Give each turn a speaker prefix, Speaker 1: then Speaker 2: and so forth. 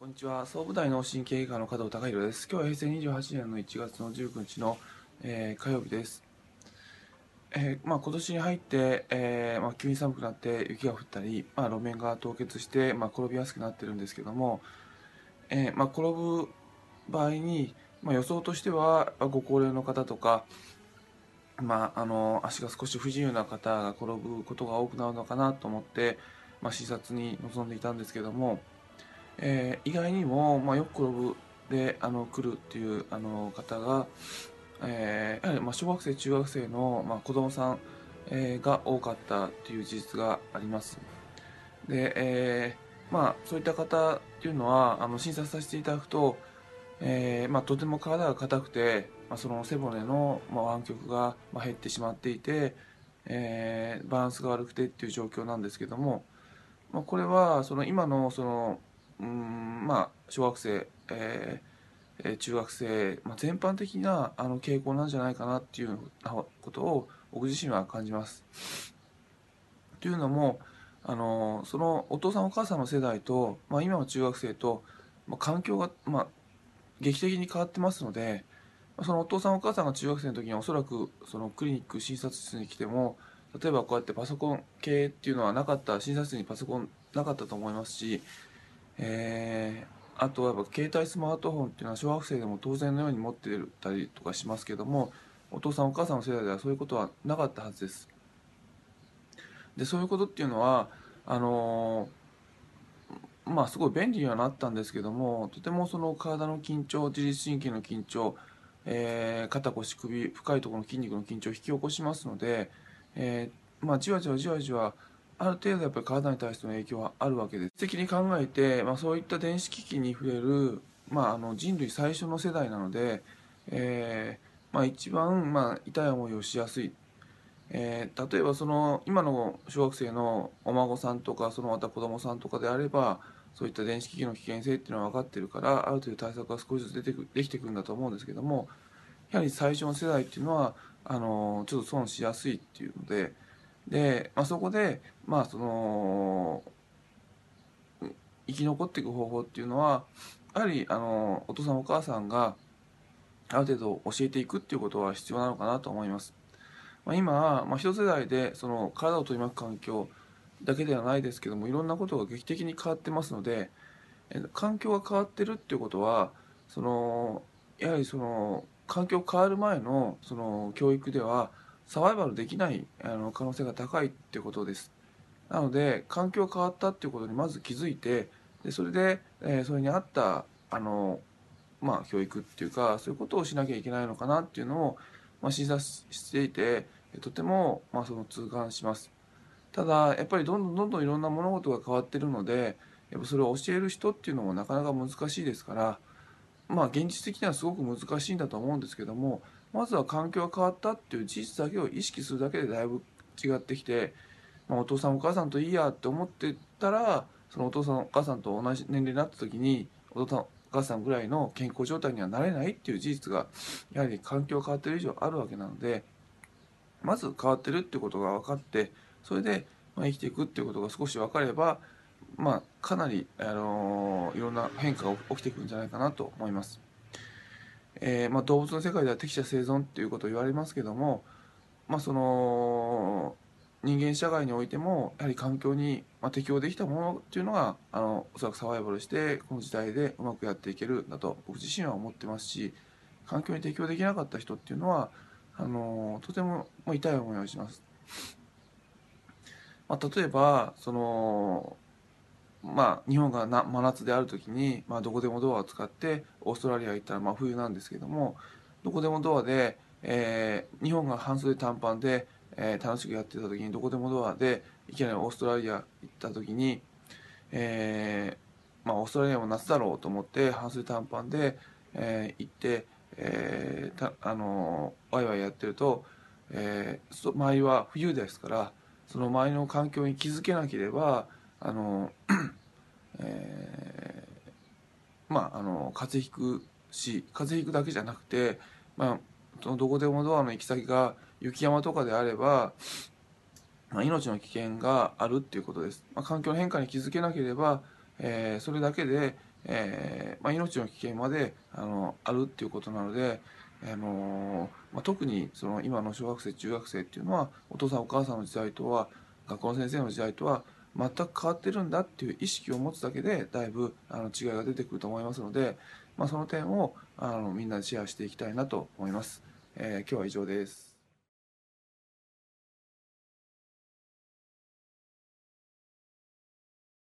Speaker 1: こんにちは。総武大脳神経外科の加藤孝弘です。今日は平成28年の1月の19日の、えー、火曜日です、えーまあ、今年に入って、えーまあ、急に寒くなって雪が降ったり、まあ、路面が凍結して、まあ、転びやすくなってるんですけども、えーまあ、転ぶ場合に、まあ、予想としてはまご高齢の方とかまあ、あの足が少し不自由な方が転ぶことが多くなるのかなと思って、まあ、視察に臨んでいたんですけども、えー意外にも、まあ、よく転ぶであの来るっていうあの方が、えーやはりまあ小学生中学生の、まあ、子供さん、えーが多かったっていう事実があります。で、えーまあ、そういった方っていうのはあの診察させていただくと、えーまあ、とても体が硬くて、まあ、その背骨の、まあ、湾曲がまあ減ってしまっていて、えーバランスが悪くてっていう状況なんですけども、まあ、これはその今のそのうんまあ小学生、えー中学生、まあ、全般的なあの傾向なんじゃないかなっていうことを僕自身は感じます。というのもあのそのお父さんお母さんの世代と、まあ、今の中学生と、まあ、環境が、まあ、劇的に変わってますのでそのお父さんお母さんが中学生の時におそらくそのクリニック診察室に来ても例えばこうやってパソコン系っていうのはなかった診察室にパソコンなかったと思いますし、えーあとはやっぱ携帯スマートフォンっていうのは小学生でも当然のように持ってたりとかしますけどもお父さんお母さんの世代ではそういうことはなかったはずです。でそういうことっていうのはあのーまあすごい便利にはなったんですけどもとてもその体の緊張自律神経の緊張、えー肩腰首深いところの筋肉の緊張を引き起こしますので、えーまあじわじわじわじわある程度やっぱり体に対しての影響はあるわけです。的に考えて、まあ、そういった電子機器に触れる、まあ、あの人類最初の世代なので、えーまあ、一番、まあ、痛い思いをしやすい、えー例えばその今の小学生のお孫さんとかそのまた子供さんとかであればそういった電子機器の危険性っていうのは分かってるからある程度対策が少しずつ出てくできてくるんだと思うんですけどもやはり最初の世代っていうのはあのちょっと損しやすいっていうのでで、まあ、そこでまあその生き残っていく方法っていうのはやはりあのお父さんお母さんがある程度教えていくっていうことは必要なのかなと思います。まあ、今、まあ、一世代でその体を取り巻く環境だけではないですけどもいろんなことが劇的に変わってますので環境が変わってるっていうことはそのやはりその環境変わる前のその教育ではサバイバルできないあの可能性が高いってことです。なので環境変わったっていうことにまず気づいてでそれで、えーそれに合ったあの、まあ、教育っていうかそういうことをしなきゃいけないのかなっていうのを、まあ、診察していてとても、まあ、その痛感します。ただやっぱりどんどんどんどんいろんな物事が変わってるのでやっぱそれを教える人っていうのもなかなか難しいですからまあ現実的にはすごく難しいんだと思うんですけどもまずは環境が変わったっていう事実だけを意識するだけでだいぶ違ってきて、まあ、お父さんお母さんといいやって思ってたらそのお父さんお母さんと同じ年齢になった時にお父さんお母さんぐらいの健康状態にはなれないっていう事実がやはり環境が変わってる以上あるわけなのでまず変わってるってことが分かってそれで生きていくっていうことが少し分かればまあかなり、あのいろんな変化が起きてくるんじゃないかなと思います。えーまあ、動物の世界では適者生存っていうことを言われますけども、まあ、その人間社会においてもやはり環境に、まあ、適応できたものっていうのがあのおそらくサバイバルしてこの時代でうまくやっていけるんだと僕自身は思ってますし環境に適応できなかった人っていうのはあのとてもまあ痛い思いをします。まあ、例えばそのまあ、日本がな真夏である時に、まあ、どこでもドアを使ってオーストラリア行ったら真冬なんですけどもどこでもドアで、えー日本が半袖短パンで、えー楽しくやってた時にどこでもドアでいきなりオーストラリア行った時に、えーまあ、オーストラリアも夏だろうと思って半袖短パンで、えー行って、えーたあのーワイワイやってると、えー周りは冬ですからその周りの環境に気づけなければあの えーまああの風邪ひくし風邪ひくだけじゃなくて、まあ、そのどこでもドアの行き先が雪山とかであれば、まあ、命の危険があるっていうことです、まあ、環境の変化に気づけなければ、えーそれだけで、えーまあ、命の危険まであのあるっていうことなので、あのまあ、特にその今の小学生中学生っていうのはお父さんお母さんの時代とは学校の先生の時代とは全く変わってるんだっていう意識を持つだけでだいぶあの違いが出てくると思いますので、まあ、その点をあのみんなでシェアしていきたいなと思います。えー、今日は以上です。